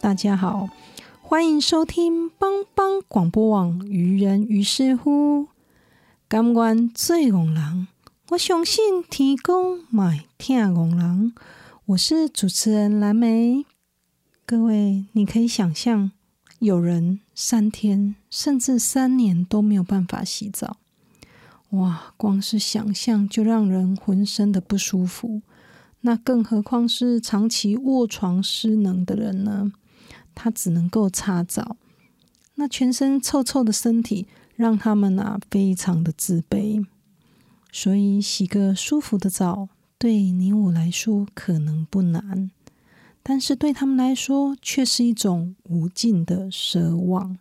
大家好，欢迎收听帮帮广播网《愚人于是乎》。感官最戆人，我相信天公买听戆人。我是主持人蓝莓。各位，你可以想象，有人三天甚至三年都没有办法洗澡，哇，光是想象就让人浑身的不舒服。那更何况是长期卧床失能的人呢？他只能够擦澡，那全身臭臭的身体让他们啊非常的自卑。所以洗个舒服的澡，对你我来说可能不难，但是对他们来说却是一种无尽的奢望。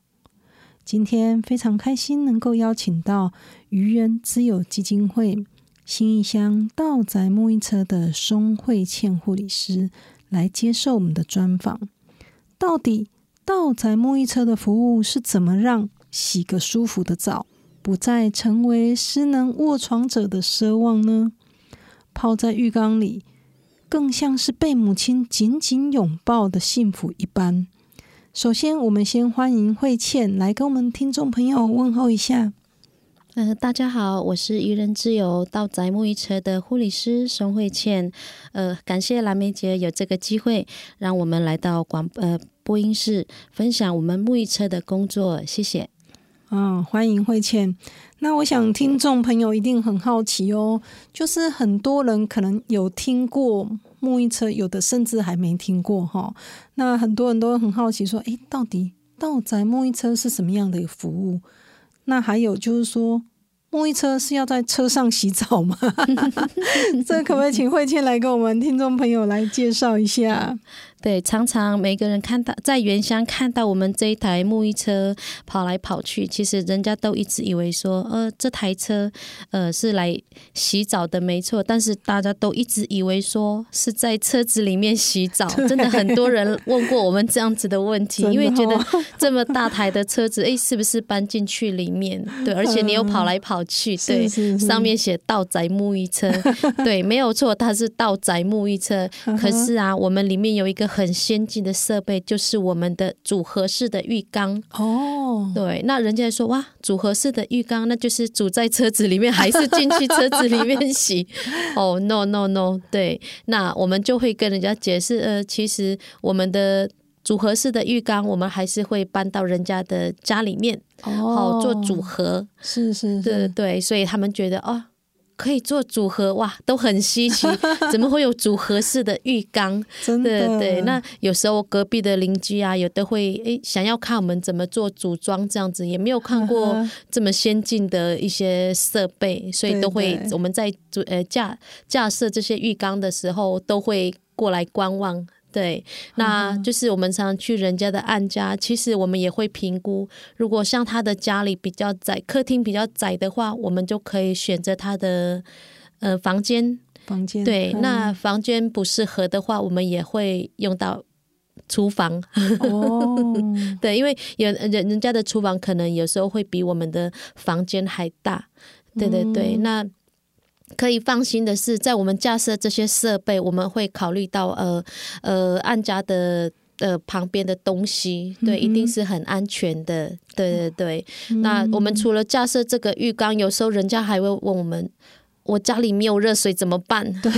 今天非常开心能够邀请到愚人之友基金会。新义乡道宅沐浴车的松慧倩护理师来接受我们的专访。到底道宅沐浴车的服务是怎么让洗个舒服的澡不再成为失能卧床者的奢望呢？泡在浴缸里，更像是被母亲紧紧拥抱的幸福一般。首先，我们先欢迎慧倩来跟我们听众朋友问候一下。呃，大家好，我是愚人之友到宅沐浴车的护理师宋慧倩。呃，感谢蓝莓姐有这个机会，让我们来到广呃播音室分享我们沐浴车的工作，谢谢。嗯，欢迎慧倩。那我想听众朋友一定很好奇哦，就是很多人可能有听过沐浴车，有的甚至还没听过哈。那很多人都很好奇说，诶，到底到宅沐浴车是什么样的一个服务？那还有就是说，沐浴车是要在车上洗澡吗？这可不可以请慧倩来跟我们听众朋友来介绍一下？对，常常每个人看到在原乡看到我们这一台沐浴车跑来跑去，其实人家都一直以为说，呃，这台车呃是来洗澡的，没错。但是大家都一直以为说是在车子里面洗澡，真的很多人问过我们这样子的问题，因为觉得这么大台的车子，哎，是不是搬进去里面？对，而且你又跑来跑去，对，上面写道宅沐浴车，对，没有错，它是道宅沐浴车。可是啊，我们里面有一个。很先进的设备就是我们的组合式的浴缸。哦，对，那人家说哇，组合式的浴缸，那就是煮在车子里面，还是进去车子里面洗？哦，no no no，对，那我们就会跟人家解释，呃，其实我们的组合式的浴缸，我们还是会搬到人家的家里面，哦，做组合，是是，对对，所以他们觉得哦。可以做组合哇，都很稀奇，怎么会有组合式的浴缸？真的对。那有时候隔壁的邻居啊，有的会诶想要看我们怎么做组装，这样子也没有看过 这么先进的一些设备，所以都会我们在组呃架架设这些浴缸的时候，都会过来观望。对，那就是我们常常去人家的暗家，其实我们也会评估，如果像他的家里比较窄，客厅比较窄的话，我们就可以选择他的呃房间。房间对，那房间不适合的话，我们也会用到厨房。哦，对，因为有人人家的厨房可能有时候会比我们的房间还大。对对对，那。可以放心的是，在我们架设这些设备，我们会考虑到呃呃，按家的呃旁边的东西，对，一定是很安全的，对对对。那我们除了架设这个浴缸，有时候人家还会问我们。我家里没有热水怎么办？对，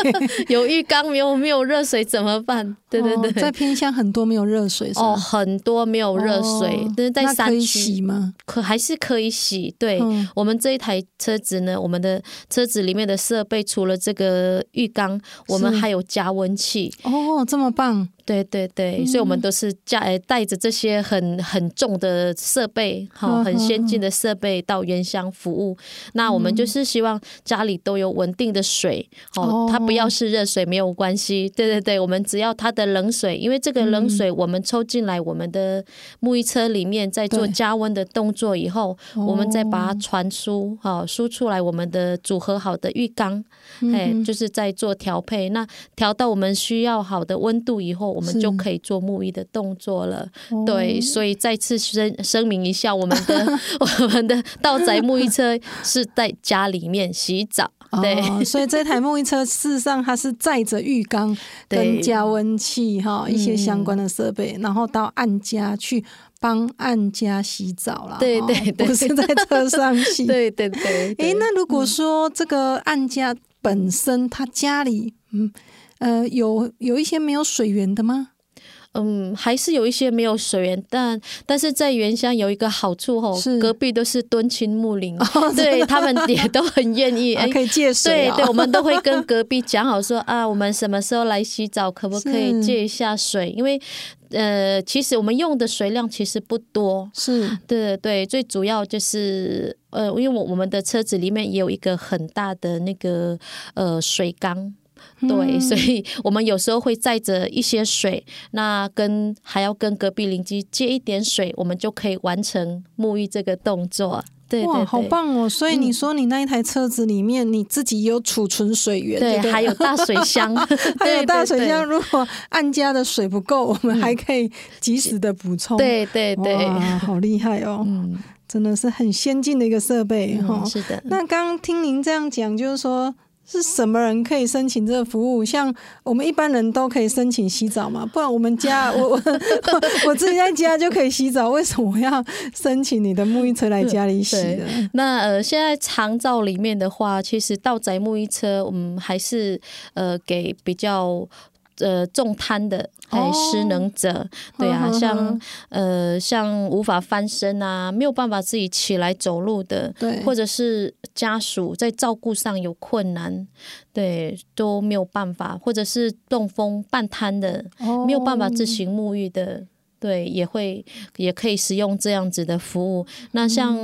有浴缸没有没有热水怎么办？对对对，在偏乡很多没有热水哦，很多没有热水，但是在山区洗吗？可还是可以洗。对我们这一台车子呢，我们的车子里面的设备除了这个浴缸，我们还有加温器。哦，这么棒！对对对，所以我们都是加带着这些很很重的设备，好，很先进的设备到原乡服务。那我们就是希望家里都有稳定的水，哦，它不要是热水没有关系。对对对，我们只要它的冷水，因为这个冷水我们抽进来我们的沐浴车里面，在做加温的动作以后，我们再把它传输，好，输出来我们的组合好的浴缸，哎，就是在做调配。那调到我们需要好的温度以后。我们就可以做沐浴的动作了，对，所以再次声声明一下，我们的 我们的道宅沐浴车是在家里面洗澡，对，所以这台沐浴车事实上它是载着浴缸跟加温器哈 一些相关的设备，然后到案家去帮案家洗澡了，对对，不是在车上洗，对对对。哎，那如果说这个案家本身他家里嗯。呃，有有一些没有水源的吗？嗯，还是有一些没有水源，但但是在原乡有一个好处吼，隔壁都是敦亲睦邻，对他们也都很愿意，可以借水。对对，我们都会跟隔壁讲好说啊，我们什么时候来洗澡，可不可以借一下水？因为呃，其实我们用的水量其实不多，是对对，最主要就是呃，因为我我们的车子里面也有一个很大的那个呃水缸。对，所以我们有时候会载着一些水，那跟还要跟隔壁邻居借一点水，我们就可以完成沐浴这个动作。对，哇，好棒哦！所以你说你那一台车子里面你自己有储存水源，对，还有大水 箱，还有大水箱。如果按家的水不够，我们还可以及时的补充。对对对，好厉害哦！嗯，真的是很先进的一个设备哈。是的。那刚刚听您这样讲，就是说。是什么人可以申请这个服务？像我们一般人都可以申请洗澡嘛？不然我们家我 我自己在家就可以洗澡，为什么要申请你的沐浴车来家里洗呢？那呃，现在长照里面的话，其实到宅沐浴车，我们还是呃给比较。呃，重瘫的哎，失能者，对啊，像呃，像无法翻身啊，没有办法自己起来走路的，对，或者是家属在照顾上有困难，对，都没有办法，或者是中风半瘫的，没有办法自行沐浴的。对，也会也可以使用这样子的服务。那像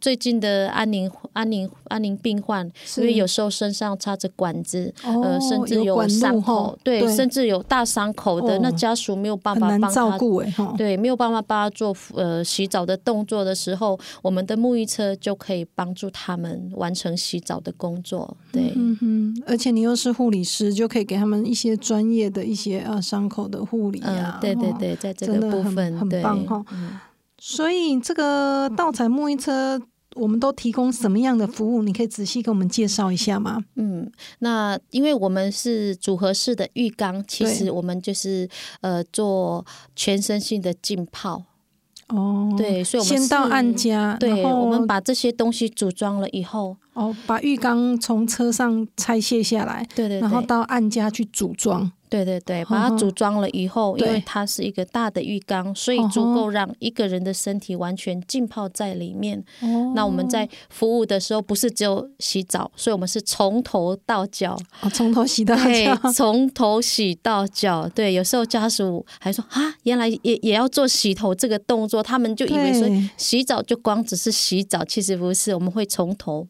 最近的安宁安宁安宁病患，因为有时候身上插着管子，呃，甚至有伤口，对，甚至有大伤口的，那家属没有办法帮他照顾，对，没有办法帮他做呃洗澡的动作的时候，我们的沐浴车就可以帮助他们完成洗澡的工作。对，嗯哼，而且你又是护理师，就可以给他们一些专业的一些呃伤口的护理啊。对对对，在这个部分。很棒哈，所以这个稻彩沐浴车，我们都提供什么样的服务？你可以仔细给我们介绍一下吗？嗯，那因为我们是组合式的浴缸，其实我们就是呃做全身性的浸泡。哦，对，所以我们先到按家，对，我们把这些东西组装了以后，哦，把浴缸从车上拆卸下来，对对，然后到按家去组装。对对对，把它组装了以后，因为它是一个大的浴缸，所以足够让一个人的身体完全浸泡在里面。那我们在服务的时候，不是只有洗澡，所以我们是从头到脚，从头洗到脚，从头洗到脚。对，有时候家属还说啊，原来也也要做洗头这个动作，他们就以为说洗澡就光只是洗澡，其实不是，我们会从头。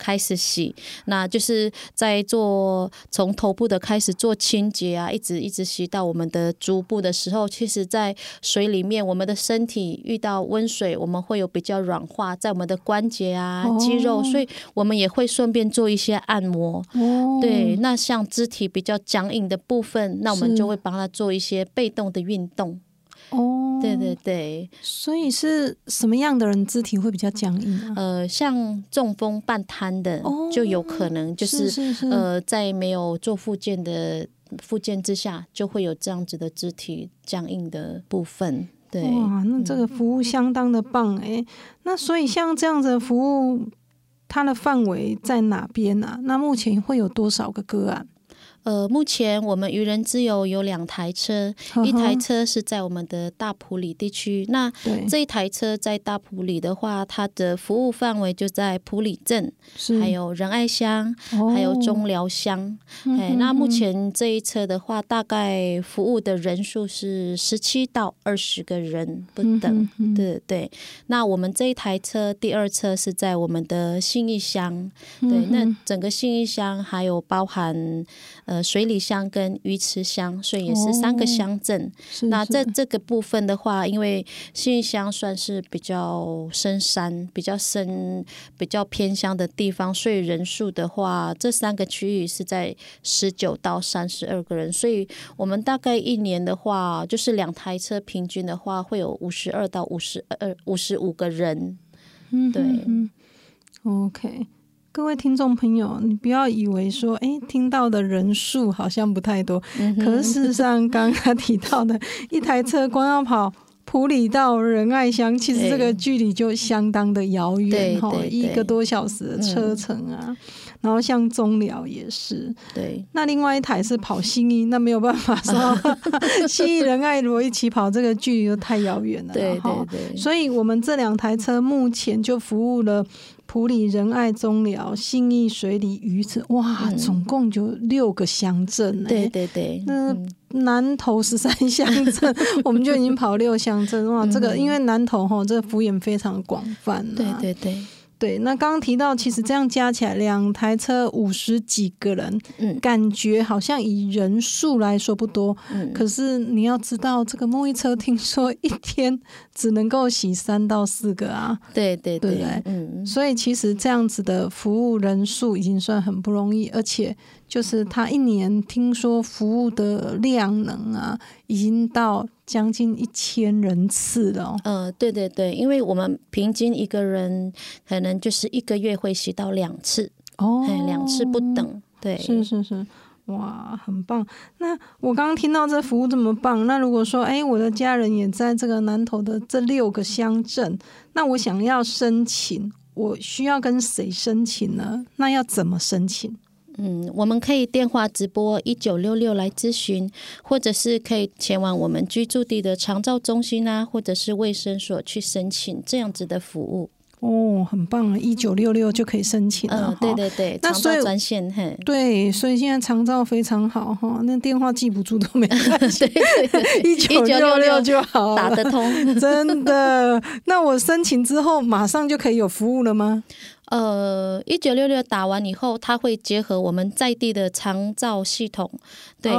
开始洗，那就是在做从头部的开始做清洁啊，一直一直洗到我们的足部的时候，其实，在水里面，我们的身体遇到温水，我们会有比较软化，在我们的关节啊、肌肉，所以我们也会顺便做一些按摩。对，那像肢体比较僵硬的部分，那我们就会帮他做一些被动的运动。哦，对对对，所以是什么样的人肢体会比较僵硬？呃，像中风半瘫的，就有可能就是呃，在没有做复健的复健之下，就会有这样子的肢体僵硬的部分。对，哇，那这个服务相当的棒哎。那所以像这样子的服务，它的范围在哪边呢？那目前会有多少个个案？呃，目前我们渔人之友有两台车，一台车是在我们的大埔里地区。那这一台车在大埔里的话，它的服务范围就在埔里镇，还有仁爱乡，还有中寮乡。哎，那目前这一车的话，大概服务的人数是十七到二十个人不等。对对。那我们这一台车第二车是在我们的信义乡。对，那整个信义乡还有包含。呃，水里乡跟鱼池乡，所以也是三个乡镇。那在这个部分的话，因为信乡算是比较深山、比较深、比较偏乡的地方，所以人数的话，这三个区域是在十九到三十二个人。所以我们大概一年的话，就是两台车平均的话，会有五十二到五十二、五十五个人。嗯，对，OK。各位听众朋友，你不要以为说，哎，听到的人数好像不太多，可是事实上，刚刚提到的一台车光要跑普里到仁爱乡，其实这个距离就相当的遥远哈，一个多小时的车程啊。然后像中寮也是，对。那另外一台是跑新义，那没有办法说 新义仁爱如果一起跑，这个距离就太遥远了，对对对。所以我们这两台车目前就服务了。普里仁爱中寮信义水里鱼子，哇，总共就六个乡镇对对对，那南投十三乡镇，我们就已经跑六乡镇哇！这个因为南投哈，这个幅员非常广泛。对对对。对，那刚刚提到，其实这样加起来两台车五十几个人，嗯，感觉好像以人数来说不多，嗯，可是你要知道，这个沐浴车听说一天只能够洗三到四个啊，对对对，嗯，所以其实这样子的服务人数已经算很不容易，而且。就是他一年听说服务的量能啊，已经到将近一千人次了。呃，对对对，因为我们平均一个人可能就是一个月会洗到两次哦，两次不等。对，是是是，哇，很棒。那我刚刚听到这服务这么棒，那如果说哎，我的家人也在这个南投的这六个乡镇，那我想要申请，我需要跟谁申请呢？那要怎么申请？嗯，我们可以电话直播一九六六来咨询，或者是可以前往我们居住地的长照中心啊，或者是卫生所去申请这样子的服务。哦，很棒啊！一九六六就可以申请了。对对对，长照专线。嘿，对，所以现在长照非常好哈，那电话记不住都没关系，一九六六就好，打得通。真的？那我申请之后马上就可以有服务了吗？呃，一九六六打完以后，它会结合我们在地的长照系统，对，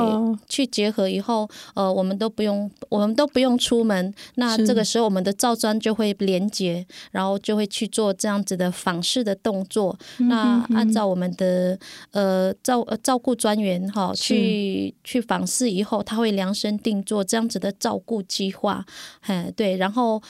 去结合以后，呃，我们都不用，我们都不用出门。那这个时候，我们的照砖就会连接，然后就会去做这样子的访视的动作。那按照我们的呃照照顾专员哈，去去访视以后，他会量身定做这样子的照顾计划。哎，对，然后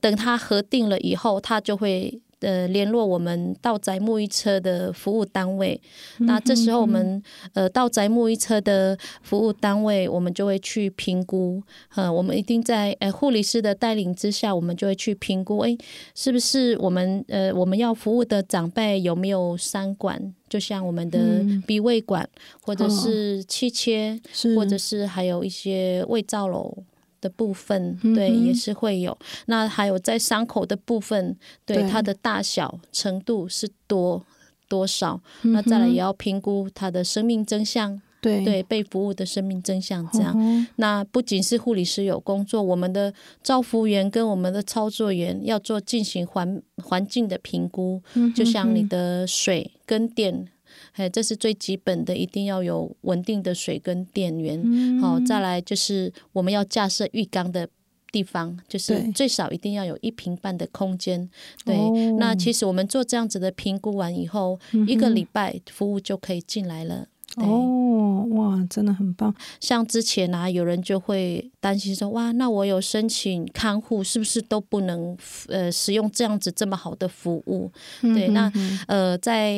等他核定了以后，他就会。呃，联络我们到宅沐浴车的服务单位，那这时候我们呃到宅沐浴车的服务单位，我们就会去评估，呃，我们一定在呃护理师的带领之下，我们就会去评估，哎，是不是我们呃我们要服务的长辈有没有三管，就像我们的鼻胃管，或者是气切，或者是还有一些胃造瘘。的部分对也是会有，那还有在伤口的部分，对它的大小程度是多多少？那再来也要评估它的生命真相，对对被服务的生命真相这样。那不仅是护理师有工作，我们的照服员跟我们的操作员要做进行环环境的评估，就像你的水跟电。哎，这是最基本的，一定要有稳定的水跟电源。好，再来就是我们要架设浴缸的地方，就是最少一定要有一平半的空间。对，那其实我们做这样子的评估完以后，一个礼拜服务就可以进来了。对哦，哇，真的很棒。像之前啊，有人就会担心说，哇，那我有申请看护，是不是都不能呃使用这样子这么好的服务？对，那呃，在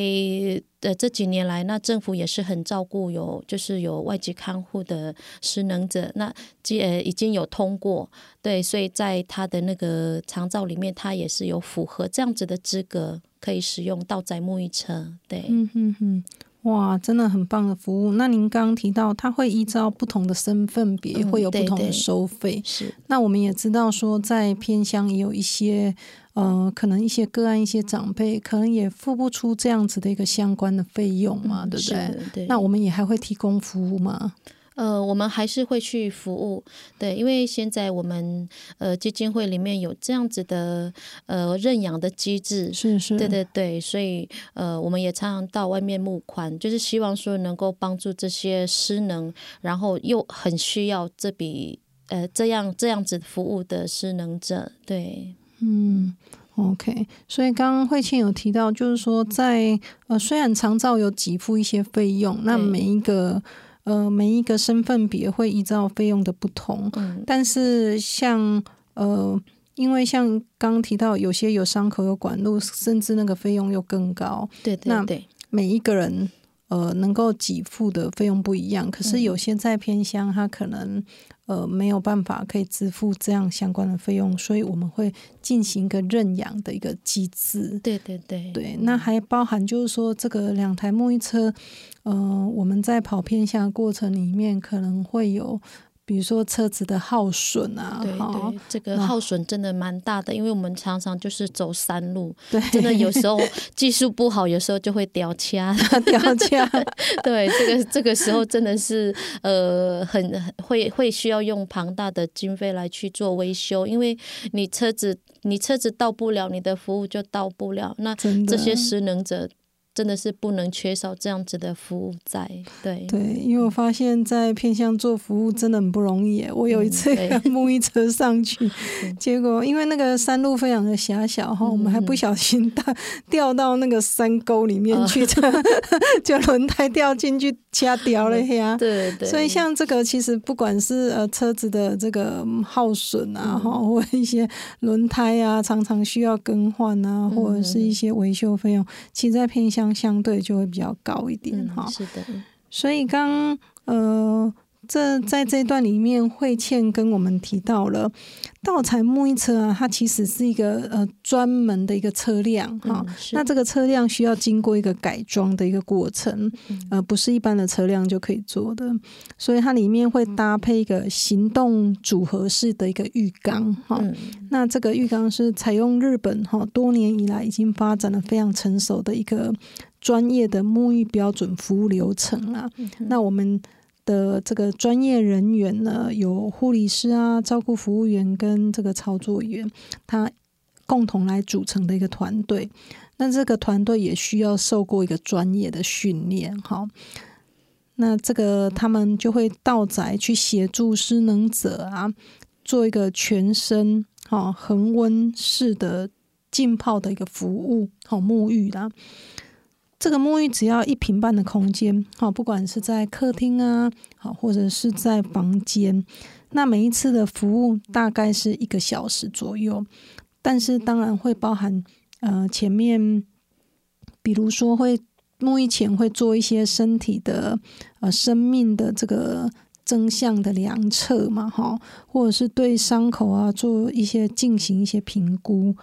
呃这几年来，那政府也是很照顾有就是有外籍看护的失能者，那呃已经有通过，对，所以在他的那个长照里面，他也是有符合这样子的资格，可以使用道宅沐浴车。对，嗯哼哼。哇，真的很棒的服务。那您刚刚提到，他会依照不同的身份别，会有不同的收费。是。那我们也知道说，在偏乡也有一些，呃，可能一些个案，一些长辈可能也付不出这样子的一个相关的费用嘛，对不对？对。那我们也还会提供服务吗？呃，我们还是会去服务，对，因为现在我们呃基金会里面有这样子的呃认养的机制，是是，对对对，所以呃我们也常常到外面募款，就是希望说能够帮助这些失能，然后又很需要这笔呃这样这样子服务的失能者，对，嗯，OK，所以刚刚慧倩有提到，就是说在呃虽然长照有给付一些费用，那每一个。呃，每一个身份别会依照费用的不同，但是像呃，因为像刚提到，有些有伤口有管路，甚至那个费用又更高。对对对，每一个人呃能够给付的费用不一样，可是有些在偏乡，他可能。呃，没有办法可以支付这样相关的费用，所以我们会进行一个认养的一个机制。对对对，对，那还包含就是说，这个两台沐浴车，呃，我们在跑偏乡过程里面可能会有。比如说车子的耗损啊，对对，这个耗损真的蛮大的，因为我们常常就是走山路，对，真的有时候技术不好，有时候就会掉卡，掉卡。对，这个这个时候真的是呃，很会会需要用庞大的经费来去做维修，因为你车子你车子到不了，你的服务就到不了，那这些失能者。真的是不能缺少这样子的服务在，对对，因为我发现，在偏向做服务真的很不容易。我有一次沐浴 车上去，结果因为那个山路非常的狭小哈，我们还不小心掉掉到那个山沟里面去，就轮胎掉进去掐掉了呀。对对。所以像这个，其实不管是呃车子的这个耗损啊，哈，或一些轮胎啊，常常需要更换啊，或者是一些维修费用，其实在偏向。相对就会比较高一点哈，是的，所以刚呃，这在这一段里面，慧倩跟我们提到了道彩沐浴车啊，它其实是一个呃专门的一个车辆哈，那这个车辆需要经过一个改装的一个过程，呃，不是一般的车辆就可以做的，所以它里面会搭配一个行动组合式的一个浴缸哈，那这个浴缸是采用日本哈多年以来已经发展的非常成熟的一个。专业的沐浴标准服务流程啊，那我们的这个专业人员呢，有护理师啊、照顾服务员跟这个操作员，他共同来组成的一个团队。那这个团队也需要受过一个专业的训练，哈。那这个他们就会到宅去协助失能者啊，做一个全身哈恒温式的浸泡的一个服务，好沐浴啦。这个沐浴只要一平半的空间，好，不管是在客厅啊，好，或者是在房间，那每一次的服务大概是一个小时左右，但是当然会包含呃前面，比如说会沐浴前会做一些身体的呃生命的这个真相的量测嘛，哈，或者是对伤口啊做一些进行一些评估。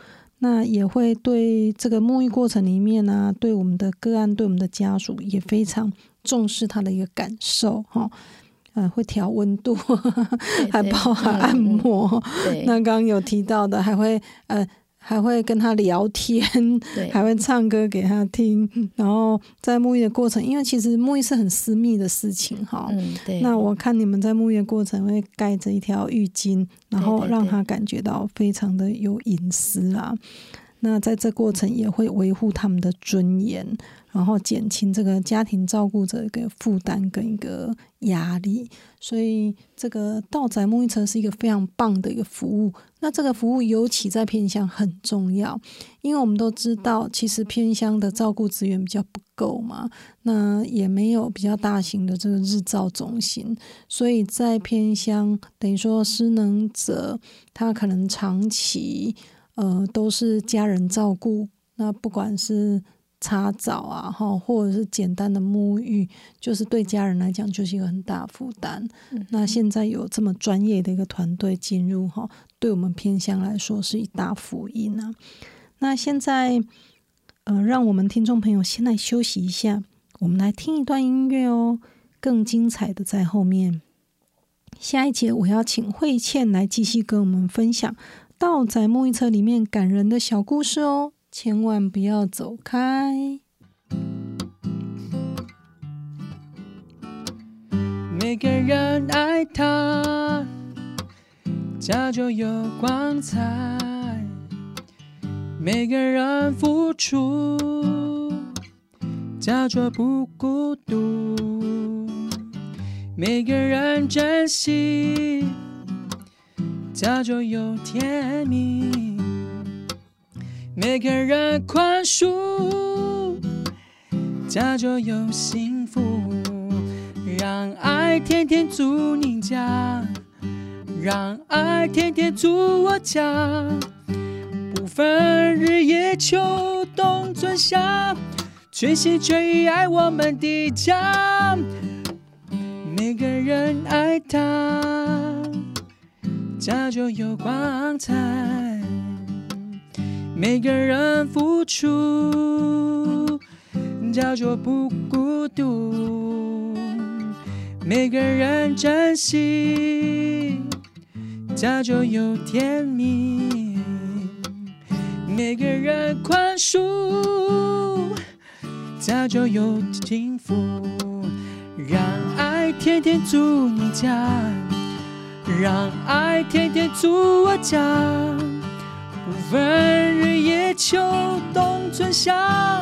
那也会对这个沐浴过程里面呢，对我们的个案，对我们的家属也非常重视他的一个感受哈，呃，会调温度，还包含按摩。那刚刚有提到的，还会呃。还会跟他聊天，还会唱歌给他听，然后在沐浴的过程，因为其实沐浴是很私密的事情哈。嗯，对。那我看你们在沐浴的过程会盖着一条浴巾，然后让他感觉到非常的有隐私啊。那在这过程也会维护他们的尊严，然后减轻这个家庭照顾者一个负担跟一个压力。所以这个到宅沐浴车是一个非常棒的一个服务。那这个服务尤其在偏乡很重要，因为我们都知道，其实偏乡的照顾资源比较不够嘛，那也没有比较大型的这个日照中心，所以在偏乡，等于说失能者他可能长期呃都是家人照顾，那不管是。擦澡啊，哈，或者是简单的沐浴，就是对家人来讲就是一个很大负担。那现在有这么专业的一个团队进入，哈，对我们偏乡来说是一大福音啊。那现在，呃，让我们听众朋友先来休息一下，我们来听一段音乐哦。更精彩的在后面，下一节我要请慧倩来继续跟我们分享道在沐浴车里面感人的小故事哦。千万不要走开。每个人爱他，家就有光彩；每个人付出，家就不孤独；每个人珍惜，家就有甜蜜。每个人宽恕，家就有幸福。让爱天天住你家，让爱天天住我家。不分日夜秋冬春夏，全心全意爱我们的家。每个人爱他，家就有光彩。每个人付出，家就不孤独；每个人珍惜，早就有甜蜜；每个人宽恕，早就有幸福。让爱天天住你家，让爱天天住我家。不分日夜秋冬春夏，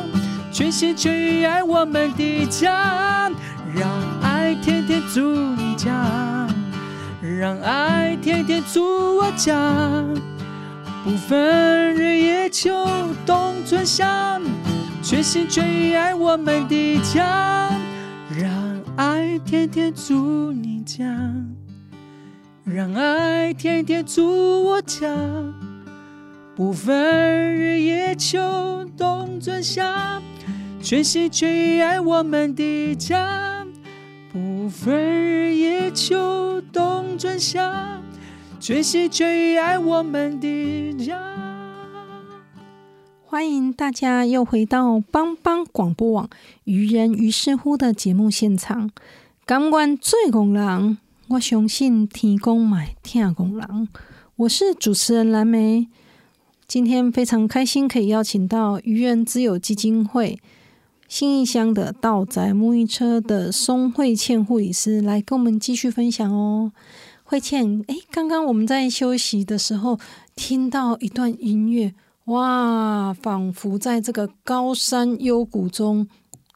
全心全意爱我们的家，让爱天天住你家，让爱天天住我家。不分日夜秋冬春夏，全心全意爱我们的家，让爱天天住你家，让爱天天住我家。不分日夜秋冬春夏，全心全意爱我们的家。不分日夜秋冬春夏，全心全意爱我们的家。欢迎大家又回到帮帮广播网愚人于是乎的节目现场。感官最工人，我相信天公买听工人。我是主持人蓝莓。今天非常开心，可以邀请到愚人之友基金会新义乡的道宅沐浴车的松慧倩护理师来跟我们继续分享哦。慧倩，哎，刚刚我们在休息的时候听到一段音乐，哇，仿佛在这个高山幽谷中。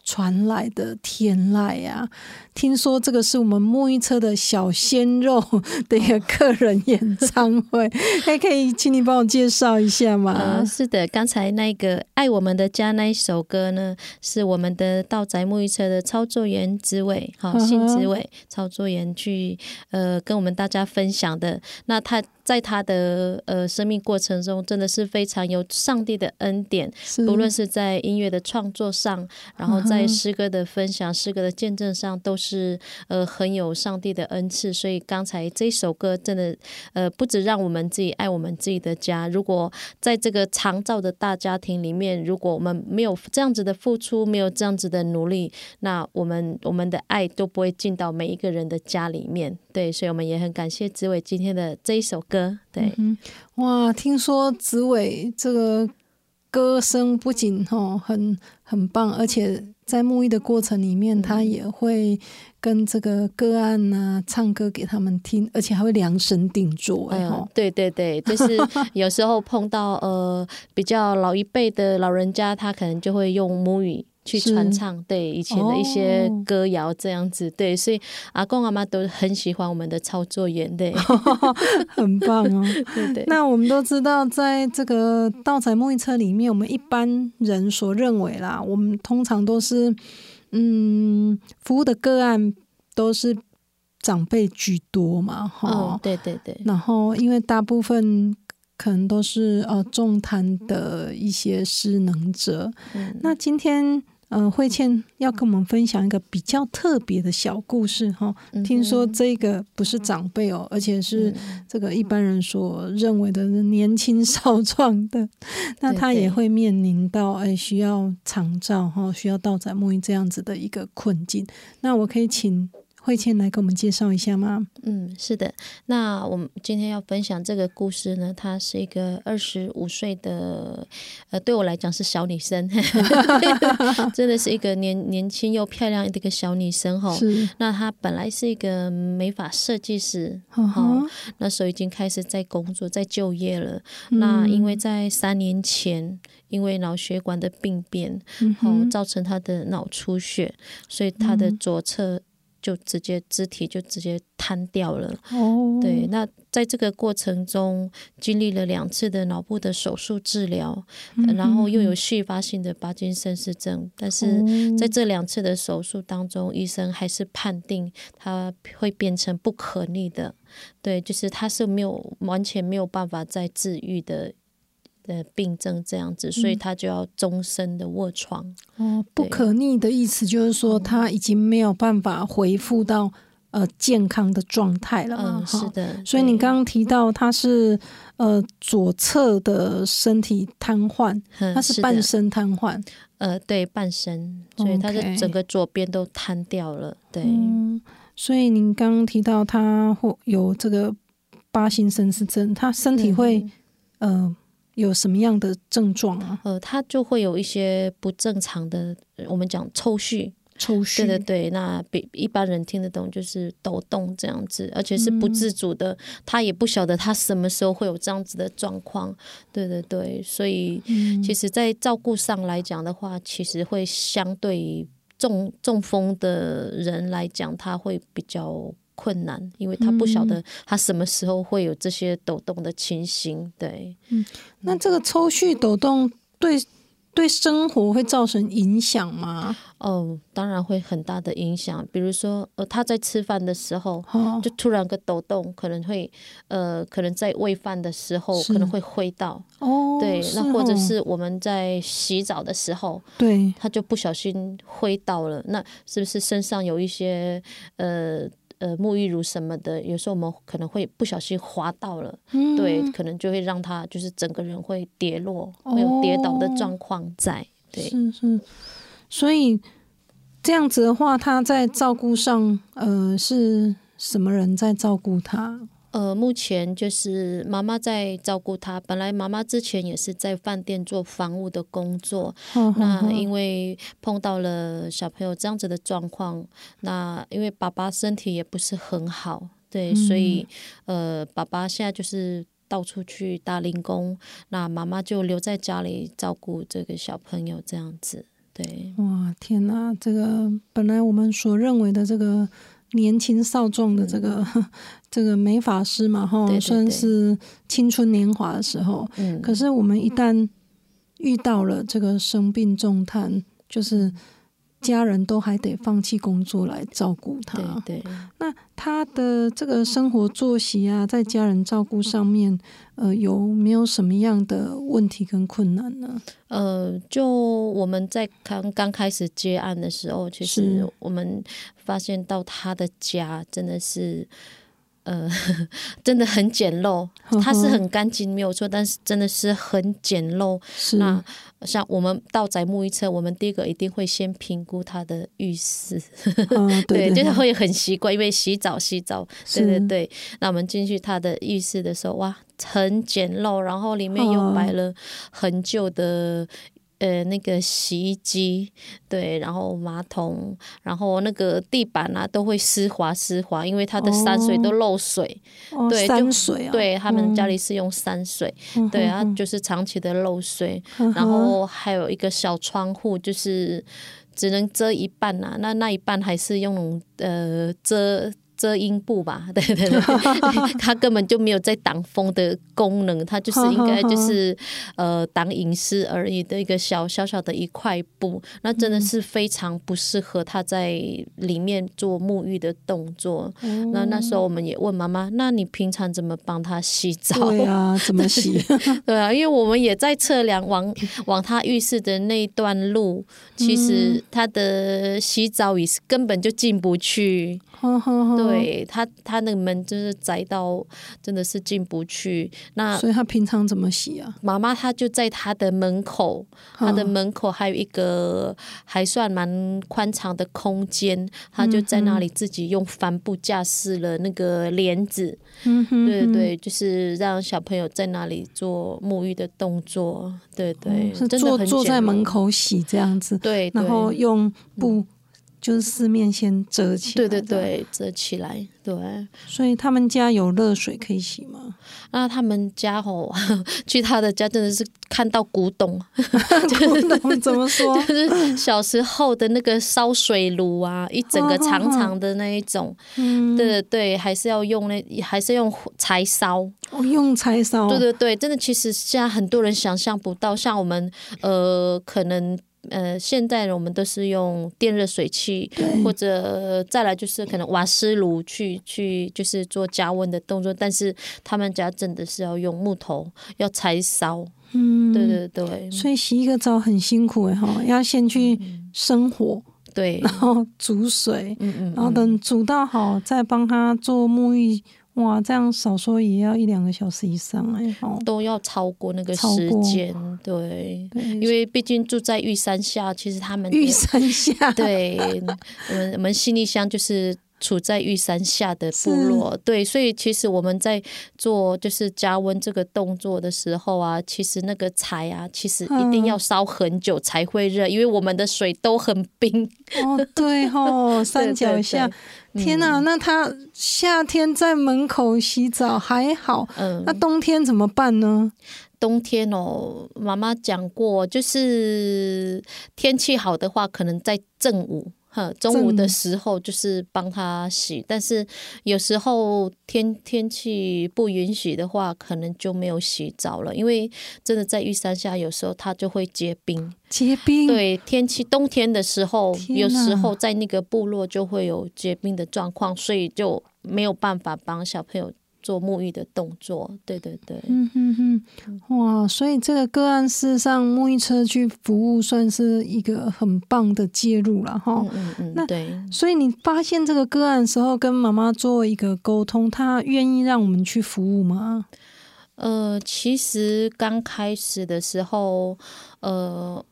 传来的天籁呀！听说这个是我们沐浴车的小鲜肉的一个个人演唱会，还 可以请你帮我介绍一下吗？啊，是的，刚才那个《爱我们的家》那一首歌呢，是我们的道宅沐浴车的操作员职位，好，新职位操作员去呃跟我们大家分享的。那他。在他的呃生命过程中，真的是非常有上帝的恩典，不论是在音乐的创作上，然后在诗歌的分享、诗歌的见证上，都是呃很有上帝的恩赐。所以刚才这首歌真的呃不止让我们自己爱我们自己的家，如果在这个长照的大家庭里面，如果我们没有这样子的付出，没有这样子的努力，那我们我们的爱都不会进到每一个人的家里面。对，所以我们也很感谢紫伟今天的这一首歌。对，哇，听说紫伟这个歌声不仅哦很很棒，而且在沐浴的过程里面，他也会跟这个个案呐、唱歌给他们听，而且还会量身定做，哎嗯，，对对对，就是有时候碰到呃比较老一辈的老人家，他可能就会用母语去是传唱，对以前的一些哦歌谣这样子，对，所以阿公阿妈都很喜欢我们的操作员，对 很棒哦。对对。那我们都知道，在这个盗采沐浴车里面，我们一般人所认为啦，我们通常都是嗯，服务的个案都是长辈居多嘛，哈、嗯，对对对，然后因为大部分可能都是呃重瘫的一些失能者，嗯那今天。呃，慧倩要跟我们分享一个比较特别的小故事哈。嗯听说这个不是长辈哦，而且是嗯这个一般人所认为的年轻少壮的，那他也会面临到哎需要长照哈，需要盗载沐浴这样子的一个困境。那我可以请慧倩来给我们介绍一下吗？嗯，是的。那我们今天要分享这个故事呢，她是一个二十五岁的，呃，对我来讲是小女生，真的是一个年年轻又漂亮的一个小女生哈。是，那她本来是一个美发设计师，哈哈，那时候已经开始在工作，在就业了。嗯那因为在三年前，因为脑血管的病变，哦，嗯造成她的脑出血，所以她的嗯左侧就直接肢体就直接瘫掉了。哦，对，那在这个过程中，经历了两次的脑部的手术治疗，然后又有续发性的巴金森氏症，但是哦在这两次的手术当中，医生还是判定他会变成不可逆的，对，就是他是没有完全没有办法再治愈的。的病症这样子，所以他就要终身的卧床。哦，不可逆的意思就是说他已经没有办法恢复到呃健康的状态了？嗯，哈是的。所以你刚刚提到他是呃左侧的身体瘫痪，嗯他是半身瘫痪。呃，对，半身，所以他是整个左边都瘫掉了。对，嗯，所以您刚刚提到他会有这个八型森氏症，他身体会、嗯呃有什么样的症状啊？呃，他就会有一些不正常的，呃我们讲抽搐。抽搐？对对对，那比一般人听得懂，就是抖动这样子，而且是不自主的，他也不晓得他什么时候会有这样子的状况。对对对，所以嗯其实，在照顾上来讲的话，其实会相对于中中风的人来讲，他会比较困难，因为他不晓得他什么时候会有这些抖动的情形。对，那这个抽搐抖动对对生活会造成影响吗？哦，当然会很大的影响。比如说，呃，他在吃饭的时候，哦，就突然个抖动，可能会，呃，可能在喂饭的时候可能会挥到，哦，对，那或者哦是我们在洗澡的时候，对他就不小心挥到了，那是不是身上有一些呃呃沐浴乳什么的？有时候我们可能会不小心滑到了，嗯对，可能就会让他就是整个人会跌落，会有跌倒的状况在。对，是是，所以这样子的话，他在照顾上，呃，是什么人在照顾他？呃，目前就是妈妈在照顾他。本来妈妈之前也是在饭店做房务的工作，那因为碰到了小朋友这样子的状况，那因为爸爸身体也不是很好，对，所以呃，爸爸现在就是到处去打零工，那妈妈就留在家里照顾这个小朋友这样子，对，哇，天哪！这个本来我们所认为的这个年轻少壮的这个、这个美法师嘛，哈，算是青春年华的时候，嗯，可是我们一旦遇到了这个生病重叹，就是家人都还得放弃工作来照顾他。对对。那他的这个生活作息啊，在家人照顾上面，呃，有没有什么样的问题跟困难呢？呃，就我们在刚刚开始接案的时候，其实我们发现到他的家真的是。呃，真的很简陋，它是很干净没有错，但是真的是很简陋。是。那像我们到宅沐浴车，我们第一个一定会先评估他的浴室，嗯，对 就是会很习惯，因为洗澡洗澡，对对对。那我们进去他的浴室的时候，哇，很简陋，然后里面又摆了很旧的。呃，那个洗衣机，对，然后马桶，然后那个地板啊，都会湿滑湿滑，因为它的山水都漏水，哦对，就山水啊，对他们家里，是用山水，嗯对，啊哼，就是长期的漏水，哼然后还有一个小窗户，就是只能遮一半呐、那那一半还是用呃遮。遮阴布吧，对 对对，它 根本就没有在挡风的功能，它就是应该就是 呃挡隐私而已的一个小小小的一块布，那真的是非常不适合他在里面做沐浴的动作。那那时候我们也问妈妈，那你平常怎么帮他洗澡？对啊，怎么洗？对啊，因为我们也在测量往往他浴室的那一段路，其实他的洗澡椅是根本就进不去。呵呵呵，对他，他那个门就是窄到真的是进不去。那所以他平常怎么洗啊？妈妈她就在他的门口，他的嗯门口还有一个还算蛮宽敞的空间，他就在那里自己用帆布架饰了那个帘子。嗯哼，对对，就是让小朋友在那里做沐浴的动作，对对，哦是真的很坐坐在门，口洗这样子，对，然后用布就是四面先遮起来，对对，对遮起来，对。所以他们家有热水可以洗吗？那他们家吼，去他的家真的是看到古董，古董怎么说？就是小时候的那个烧水炉啊，一整个长长的那一种，嗯，对对对，还是要用那，还是用柴烧，哦，用柴烧，对对对，真的，其实现在很多人想象不到，像我们呃，可能呃，现在我们都是用电热水器，或者再来就是可能瓦斯炉去去就是做加温的动作，但是他们家真的是要用木头，要柴烧，嗯，对对对。所以洗一个澡很辛苦哎哈，要先去生火，对，然后煮水，嗯嗯，然后等煮到好再帮他做沐浴。哇，这样少说也要一两个小时以上哎哦，都要超过那个时间，对，对，因为毕竟住在玉山下，其实他们玉山下，对，我们我们新义乡就是处在玉山下的部落，对，所以其实我们在做就是加温这个动作的时候啊，其实那个柴啊，其实一定要烧很久才会热，因为我们的水都很冰。哦，对哦，山脚下，对天哪、那他夏天在门口洗澡还好，嗯，那冬天怎么办呢？冬天哦，妈妈讲过，就是天气好的话，可能在正午。哈，中午的时候就是帮他洗，但是有时候天天气不允许的话，可能就没有洗澡了，因为真的在玉山下，有时候它就会结冰。结冰，，对，天气冬天的时候，有时候在那个部落就会有结冰的状况，所以就没有办法帮小朋友做沐浴的动作。对对对，嗯哼哼，哇，所以这个个案事实上沐浴车去服务算是一个很棒的介入了哈。嗯嗯嗯，那对。所以你发现这个个案的时候，跟妈妈做一个沟通，她愿意让我们去服务吗？呃，其实刚开始的时候，呃，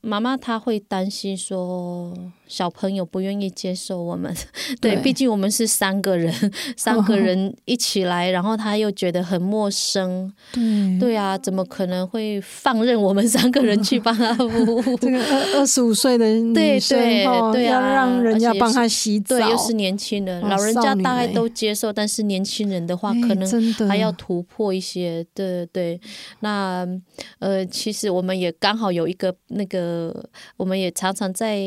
妈妈她会担心说小朋友不愿意接受我们，对，对毕竟我们是三个人，三个人一起来，然后他又觉得很陌生，对，对啊，怎么可能会放任我们三个人去帮他服务？这个二二十五岁的女对生对对对啊要让人家帮他洗澡，对，又是年轻人，哦老人家大概欸都接受，但是年轻人的话，哎可能还要突破一些。对对对，那呃，其实我们也刚好有一个那个，我们也常常在。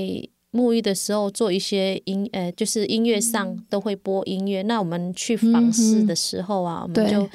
沐浴的时候做一些音，呃，就是音乐上都会播音乐。那我们去房事的时候啊，我们就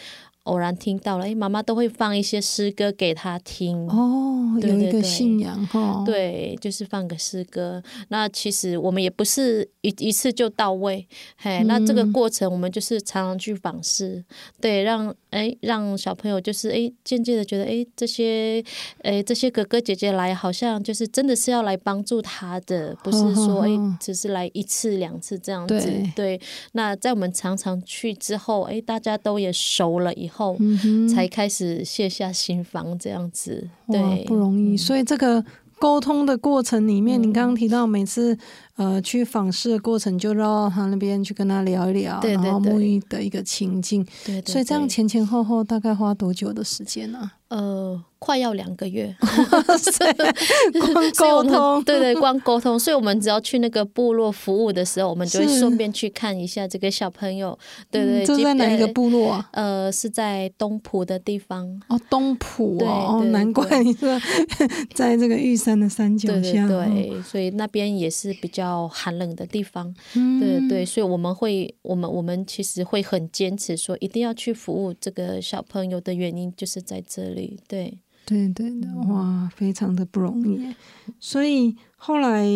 偶然听到了，哎，妈妈都会放一些诗歌给他听。哦，有一个对对对信仰哈，，对，就是放个诗歌。那其实我们也不是一一次就到位，嘿，那这个嗯过程我们就是常常去访视，对，让哎让小朋友就是哎渐渐的觉得哎这些哎这些哥哥姐姐来好像就是真的是要来帮助他的，不是说哎只是来一次两次这样子。对对，那在我们常常去之后，哎大家都也熟了以后，嗯，才开始卸下心防这样子。对，不容易。嗯所以这个沟通的过程里面，嗯你刚刚提到每次呃去访视的过程，就绕到他那边去跟他聊一聊，对对对然后沐浴的一个情境。所以这样前前后后大概花多久的时间呢、呃，快要两个月，光沟通，对对，光沟通。所以我们只要去那个部落服务的时候，我们就会顺便去看一下这个小朋友。对对，嗯这即在哪一个部落啊？呃，是在东浦的地方。哦，东浦对哦，难怪你说 在这个玉山的山脚对对下，对，所以那边也是比较寒冷的地方。嗯对对，所以我们会，我们我们其实会很坚持说，一定要去服务这个小朋友的原因就是在这里。对，对对的，嗯哇，非常的不容易。所以后来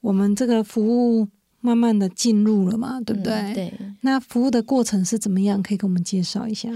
我们这个服务慢慢的进入了嘛，对不对？嗯对。那服务的过程是怎么样？可以给我们介绍一下？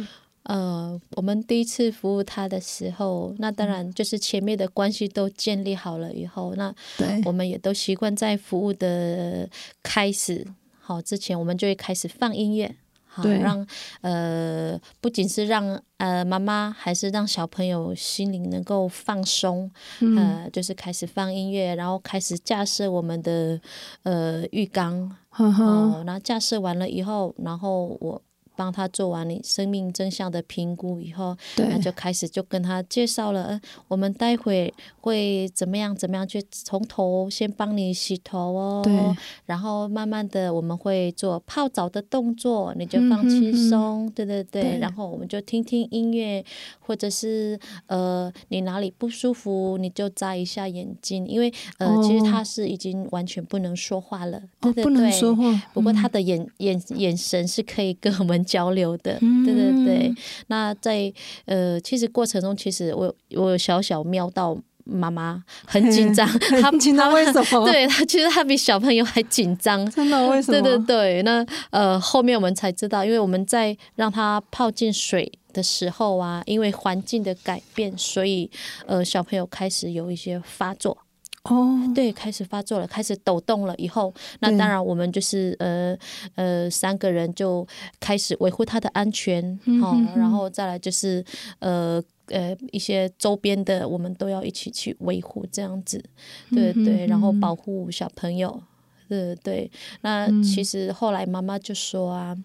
呃，我们第一次服务他的时候，那当然就是前面的关系都建立好了以后，那对我们也都习惯在服务的开始好之前，我们就会开始放音乐。好，让呃，不仅是让呃妈妈，还是让小朋友心灵能够放松，嗯，呃，就是开始放音乐，然后开始架设我们的呃浴缸，呵呵，哦，然后架设完了以后，然后我帮他做完你生命真相的评估以后，那对，就开始就跟他介绍了，呃，我们待会会怎么样怎么样，去从头先帮你洗头哦，对，然后慢慢的我们会做泡澡的动作，你就放轻哼松，对对对，对。然后我们就听听音乐，或者是呃你哪里不舒服，你就眨一下眼睛，因为呃、其实哦他是已经完全不能说话了，对对，对。不能对说话，不过他嗯的眼、眼眼神是可以跟我们交流的，嗯对对对。那在呃，其实过程中，其实我我有小小瞄到妈妈很紧张，她很紧张，她为什么？，对她其实她比小朋友还紧张。真的为什么？对对对，那呃后面我们才知道，因为我们在让他泡进水的时候啊，因为环境的改变，所以呃小朋友开始有一些发作。哦，对，开始发作了，开始抖动了。以后，那当然我们就是呃呃三个人就开始维护他的安全，哦嗯哼，哼然后再来就是呃呃一些周边的，我们都要一起去维护这样子，对嗯对，然后保护小朋友，对对。那嗯其实后来妈妈就说啊。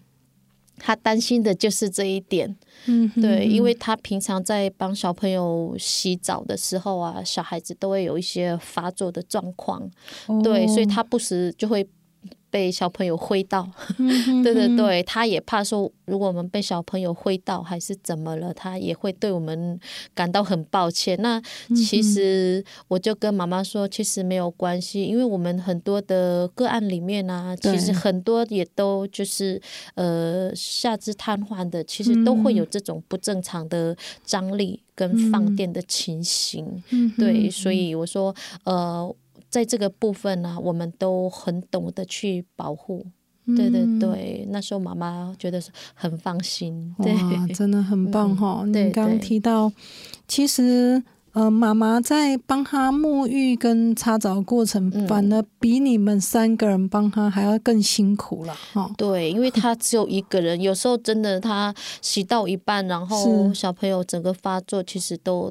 她担心的就是这一点，嗯哼，对，因嗯。为他平常在帮小朋友洗澡的时候啊，小孩子都会有一些发作的状况，对，所以哦。他不时就会被小朋友挥到，对对对，他也怕说，如果我们被小朋友挥到还是怎么了，他也会对我们感到很抱歉。那嗯其实我就跟妈妈说，其实没有关系，因为我们很多的个案里面啊，其实很多也都就是呃下肢瘫痪的，其实都会有这种不正常的张力跟放电的情形。嗯对，所以我说，呃，在这个部分呢、我们都很懂得去保护。对对嗯对，那时候妈妈觉得是很放心。对，哇，真的很棒嗯哈！对你刚刚对提到，其实呃，妈妈在帮他沐浴跟擦澡的过程，嗯反而比你们三个人帮他还要更辛苦了哈。对，因为他只有一个人，有时候真的他洗到一半，然后小朋友整个发作，其实都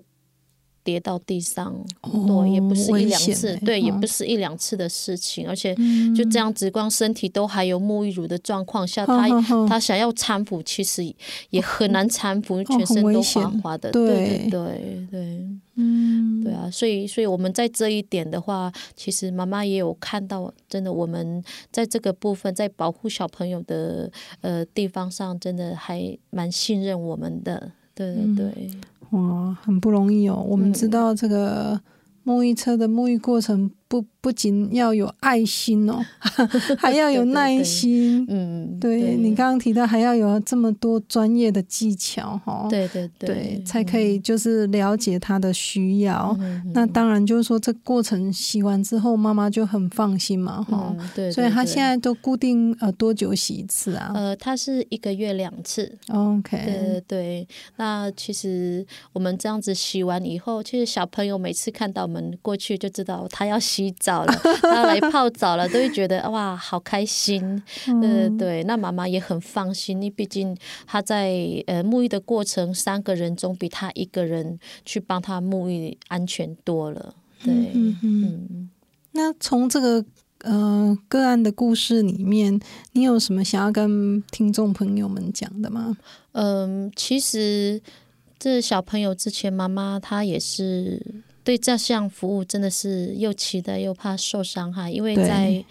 跌到地上。哦对，也不是一两次，欸对，也哦不是一两次的事情，而且嗯就这样子，光身体都还有沐浴乳的状况下，哼他他想要搀扶，其实也很难搀扶，全身都滑滑的。对对对对嗯，对啊，所以所以我们在这一点的话，其实妈妈也有看到，真的我们在这个部分，在保护小朋友的呃地方上，真的还蛮信任我们的。对嗯对对，哇，很不容易哦。我们知嗯道这个沐浴车的沐浴过程不不仅要有爱心哦，还要有耐对心。嗯，对你刚刚提到，还要有这么多专业的技巧哈。对对对，才可以就是了解他的需要。那当然就是说，这过程洗完之后，妈妈就很放心嘛哈。嗯对，所以他现在都固定呃多久洗一次啊、呃，他是一个月两次。o k 对对对，那其实我们这样子洗完以后，其实小朋友每次看到我们过去就知道他要洗澡了，他要来泡澡了，都会觉得哇好开心。对对对，那妈妈也很放心，因为毕竟他在呃沐浴的过程，三个人总比他一个人去帮他沐浴安全多了。对，嗯嗯嗯。那从这个呃个案的故事里面，你有什么想要跟听众朋友们讲的吗？嗯，其实这小朋友之前妈妈她也是对这项服务真的是又期待又怕受伤害，因为在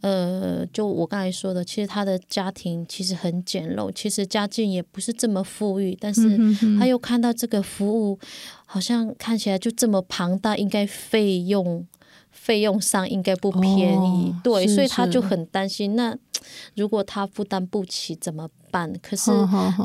呃，就我刚才说的，其实他的家庭其实很简陋，其实家境也不是这么富裕，但是他又看到这个服务好像看起来就这么庞大，应该费用费用上应该不便宜，哦对，是所以他就很哦担心，那如果他负担不起怎么办？可是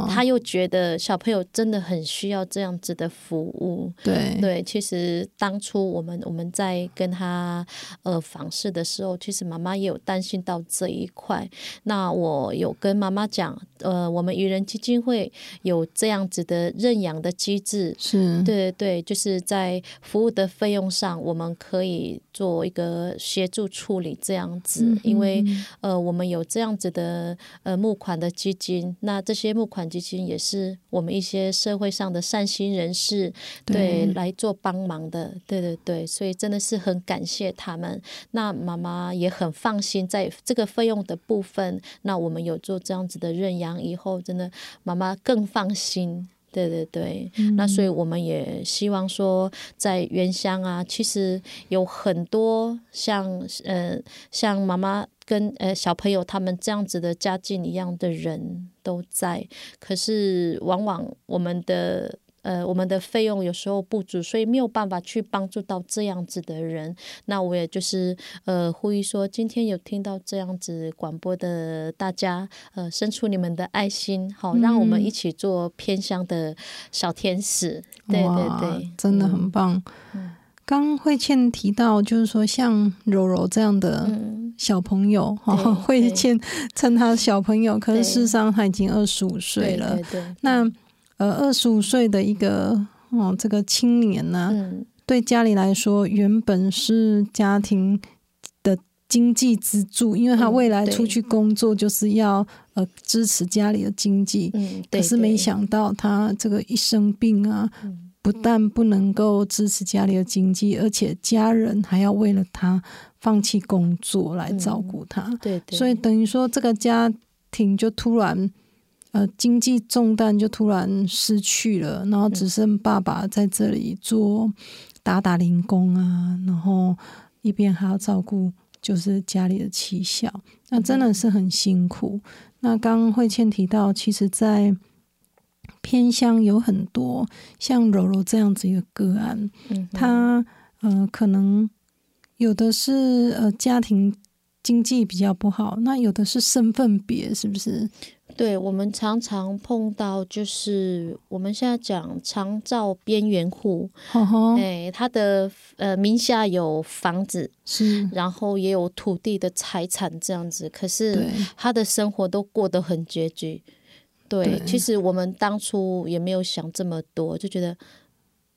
他又觉得小朋友真的很需要这样子的服务。对对，其实当初我们我们在跟他呃访视的时候，其实妈妈也有担心到这一块。那我有跟妈妈讲，呃，我们愚人基金会有这样子的认养的机制，是，对对对，就是在服务的费用上，我们可以做一个协助处理这样子，嗯因为嗯呃，我们有这样子的呃募款的基金，那这些募款基金也是我们一些社会上的善心人士对。对来做帮忙的，对对对，所以真的是很感谢他们。那妈妈也很放心，在这个费用的部分，那我们有做这样子的认养以后，真的妈妈更放心。对对对，那所以我们也希望说，在原乡啊，其实有很多像呃像妈妈跟呃小朋友他们这样子的家境一样的人都在，可是往往我们的。呃，我们的费用有时候不足，所以没有办法去帮助到这样子的人。那我也就是呃呼吁说，今天有听到这样子广播的大家，呃，伸出你们的爱心，好，让我们一起做偏乡的小天使。对对对，真的嗯很棒。刚慧倩提到，就是说像柔柔这样的嗯，小朋友，哈、对 慧倩称他小朋友，可是事实上他已经二十五岁了。对对，那呃，二十五岁的一个哦，这个青年呢、嗯。对家里来说，原本是家庭的经济支柱，因为他嗯未来出去工作就是要呃支持家里的经济。嗯，对可是没想到他这个一生病啊，嗯。不但不能够支持家里的经济，而且家人还要为了他放弃工作来照顾他，对对，所以等于说这个家庭就突然。呃，经济重担就突然失去了，然后只剩爸爸在这里做打打零工啊，然后一边还要照顾就是家里的妻小，那真的是很辛苦。那刚刚慧倩提到，其实，在偏乡有很多像柔柔这样子一个个案，嗯他呃可能有的是呃家庭经济比较不好，那有的是身份别，是不是？对我们常常碰到，就是我们现在讲长照边缘户，哎，他的呃名下有房子，是，然后也有土地的财产这样子，可是，他的生活都过得很拮据。对，对其实我们当初也没有想这么多，就觉得。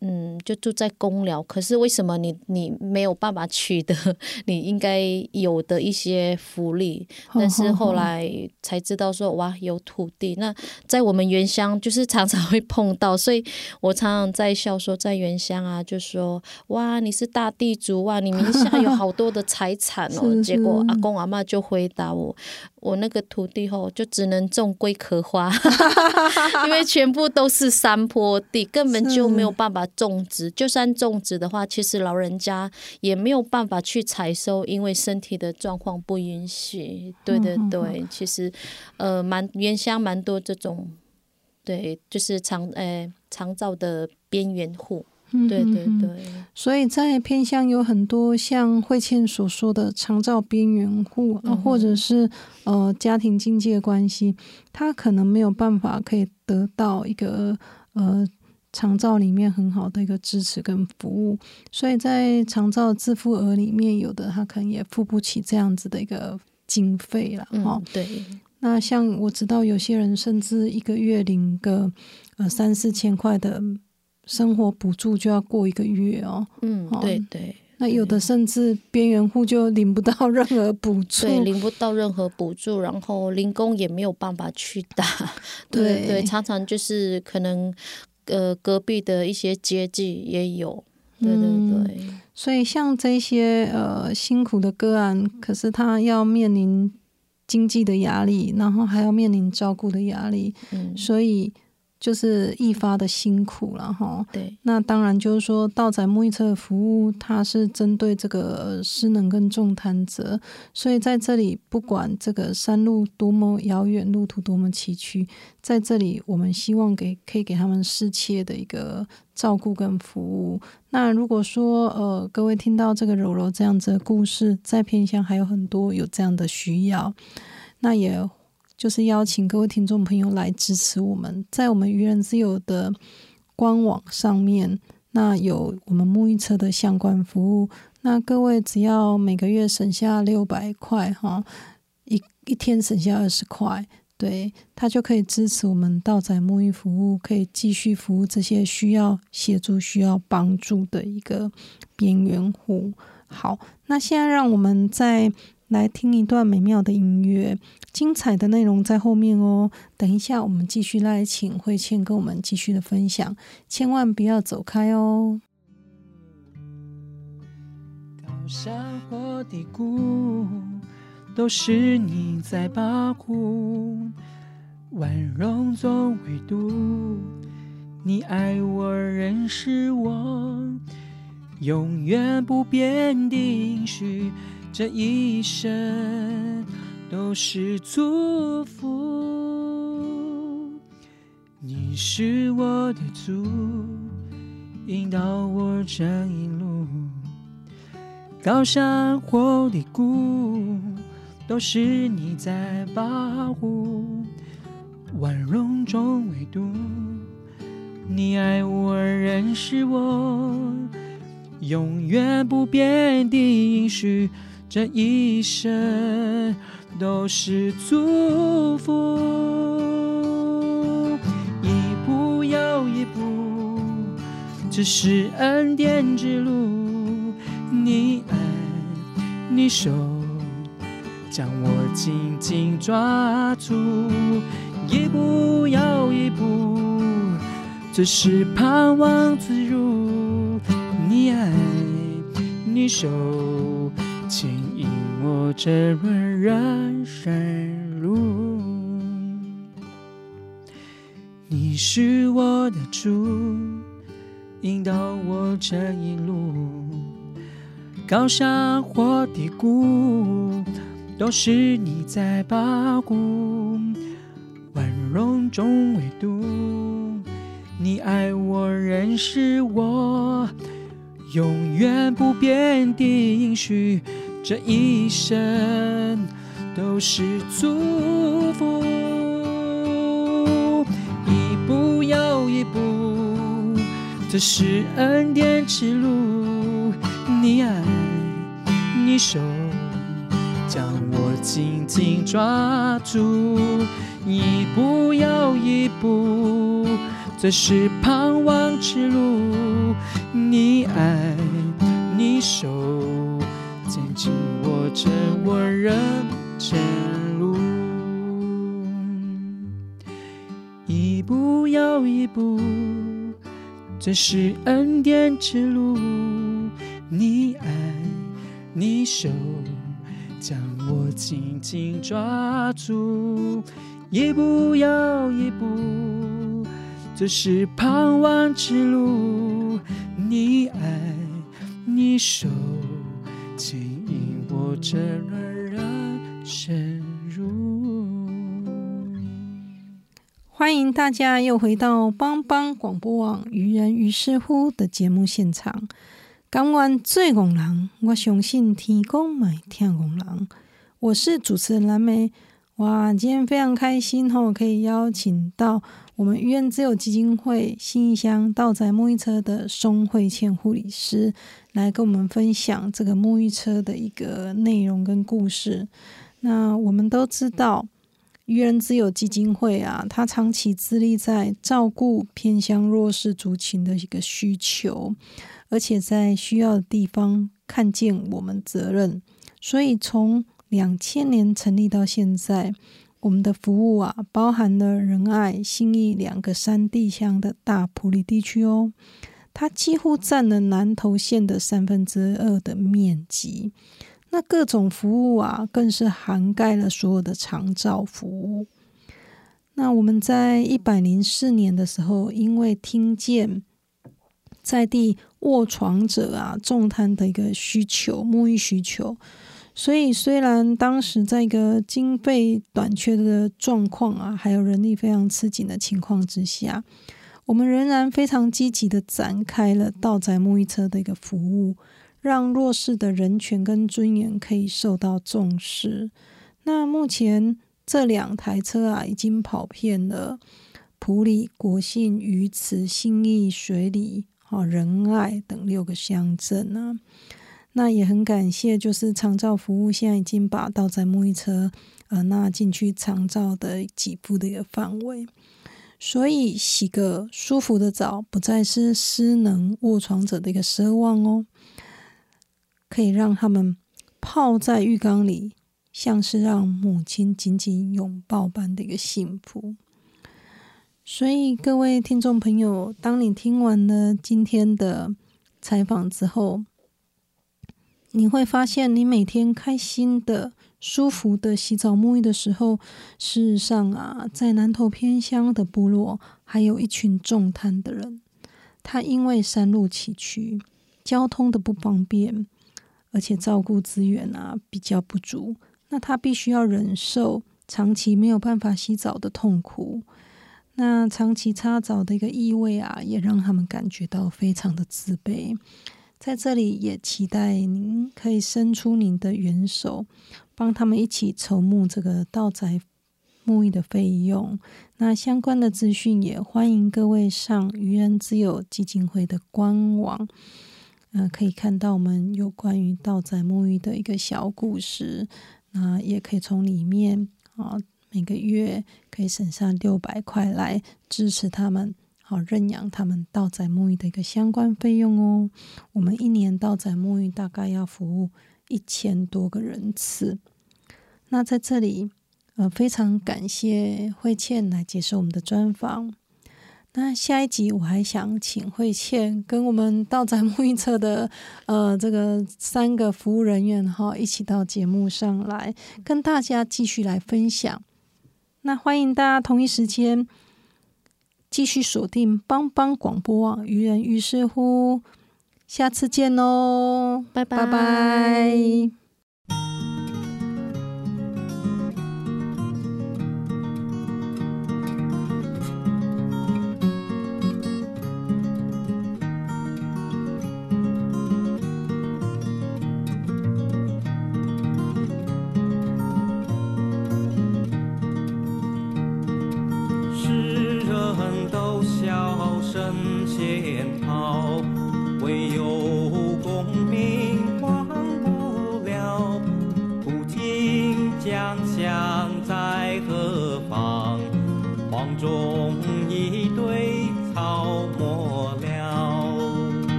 嗯，就住在公寮，可是为什么你你没有办法取得 你应该有的一些福利？但是后 来才知道说，哇，有土地。那在我们原乡就是常常会碰到，所以我常常在笑说，在原乡啊，就说哇，你是大地主哇，你名下有好多的财产哦。是结果阿公阿妈就回答我，我那个土地吼就只能种龟壳花，因为全部都是山坡地，根本就没有办法种植。就算种植的话，其实老人家也没有办法去采收，因为身体的状况不允许。对对对，其实呃，蛮原乡蛮多这种，对，就是长呃长照的边缘户。对对嗯。对，所以在偏向有很多像慧倩所说的长照边缘户，啊，嗯。或者是呃家庭经济的关系，他可能没有办法可以得到一个呃长照里面很好的一个支持跟服务，所以在长照自付额里面，有的他可能也付不起这样子的一个经费了，哈、嗯对，那像我知道有些人甚至一个月领个呃三四千块的生活补助就要过一个月哦。嗯哦对对。那有的甚至边缘户就领不到任何补助，对，领不到任何补助，然后零工也没有办法去打，对对。对，常常就是可能呃隔壁的一些接济也有，对对嗯对，所以像这些呃辛苦的个案，可是他要面临经济的压力，然后还要面临照顾的压力，嗯，所以就是一发的辛苦了哈。对，那当然就是说，道仔沐浴车的服务，它是针对这个呃失能跟重瘫者，所以在这里，不管这个山路多么遥远，路途多么崎岖，在这里，我们希望给可以给他们适切的一个照顾跟服务。那如果说呃，各位听到这个柔柔这样子的故事，在偏乡还有很多有这样的需要，那也就是邀请各位听众朋友来支持我们，在我们愚人之友的官网上面，那有我们沐浴车的相关服务。那各位只要每个月省下六百块哈，一一天省下二十块，对，它就可以支持我们道仔沐浴服务，可以继续服务这些需要协助、需要帮助的一个边缘户。好，那现在让我们在来听一段美妙的音乐，精彩的内容在后面哦。等一下，我们继续来请慧倩跟我们继续的分享，千万不要走开哦。高山或低谷，都是你在保护。万荣总唯独你爱我，认识我，永远不变的应许，这一生都是祝福。你是我的主，引导我这一路。高山或低谷，都是你在保护。万荣中唯独你爱我，认识我，永远不变的应许，这一生都是祝福。一步又一步，这是恩典之路。你爱，你手将我紧紧抓住，一步又一步，这是盼望自如。你爱，你手牵引我这段人生路。你是我的主，引导我这一路。高山或低谷，都是你在保护。万荣中唯独你爱我，认识我，永远不变的应许，这一生都是祝福。一步又一步，这是恩典之路。你爱，你手将我紧紧抓住，一步又一步，这是盼望之路。你爱，你手紧紧握着我人生路，一步又一步，这是恩典之路。你爱，你手将我紧紧抓住，一步又一步，这是盼望之路。你爱，你手牵引我这人生路。欢迎大家又回到帮帮广播网《愚人于是乎》的节目现场。感恩最戆人，我相信天公买听戆人。我是主持人蓝莓。哇，今天非常开心吼，可以邀请到我们愚人之友基金会新义乡道仔沐浴车的松慧倩护理师来跟我们分享这个沐浴车的一个内容跟故事。那我们都知道。愚人之友基金会啊，它长期致力在照顾偏乡弱势族群的一个需求，而且在需要的地方看见我们责任，所以从两千年成立到现在，我们的服务啊，包含了仁爱、新义两个山地乡的大埔里地区哦。它几乎占了南投县的三分之二的面积。那各种服务啊，更是涵盖了所有的长照服务。那我们在一百零四年的时候，因为听见在地卧床者啊重瘫的一个需求、沐浴需求，所以虽然当时在一个经费短缺的状况啊，还有人力非常吃紧的情况之下，我们仍然非常积极的展开了道宅沐浴车的一个服务，让弱势的人权跟尊严可以受到重视。那目前。这两台车啊，已经跑遍了普里、国信、鱼池、信义、水里、啊仁爱等六个乡镇啊。那也很感谢，就是长照服务现在已经把倒在沐浴车呃纳进去长照的几步的一个范围，所以洗个舒服的澡，不再是失能卧床者的一个奢望哦，可以让他们泡在浴缸里。像是让母亲紧紧拥抱般的一个幸福，所以各位听众朋友，当你听完了今天的采访之后，你会发现，你每天开心的、舒服的洗澡沐浴的时候，事实上啊，在南投偏乡的部落，还有一群重瘫的人，他因为山路崎岖、交通的不方便，而且照顾资源啊比较不足。那他必须要忍受长期没有办法洗澡的痛苦，那长期擦澡的一个异味啊，也让他们感觉到非常的自卑。在这里也期待您可以伸出您的援手，帮他们一起筹募这个道宅沐浴的费用。那相关的资讯也欢迎各位上愚人之友基金会的官网，呃，可以看到我们有关于道宅沐浴的一个小故事。那也可以从里面啊，每个月可以省下六百块来支持他们，好认养他们道仔沐浴的一个相关费用哦。我们一年道仔沐浴大概要服务一千多个人次。那在这里，呃，非常感谢慧倩来接受我们的专访。那下一集我还想请慧倩跟我们到宅沐浴车的呃这个三个服务人员哈一起到节目上来跟大家继续来分享。那欢迎大家同一时间继续锁定帮帮广播网，愚人于是乎，下次见喽，拜拜拜。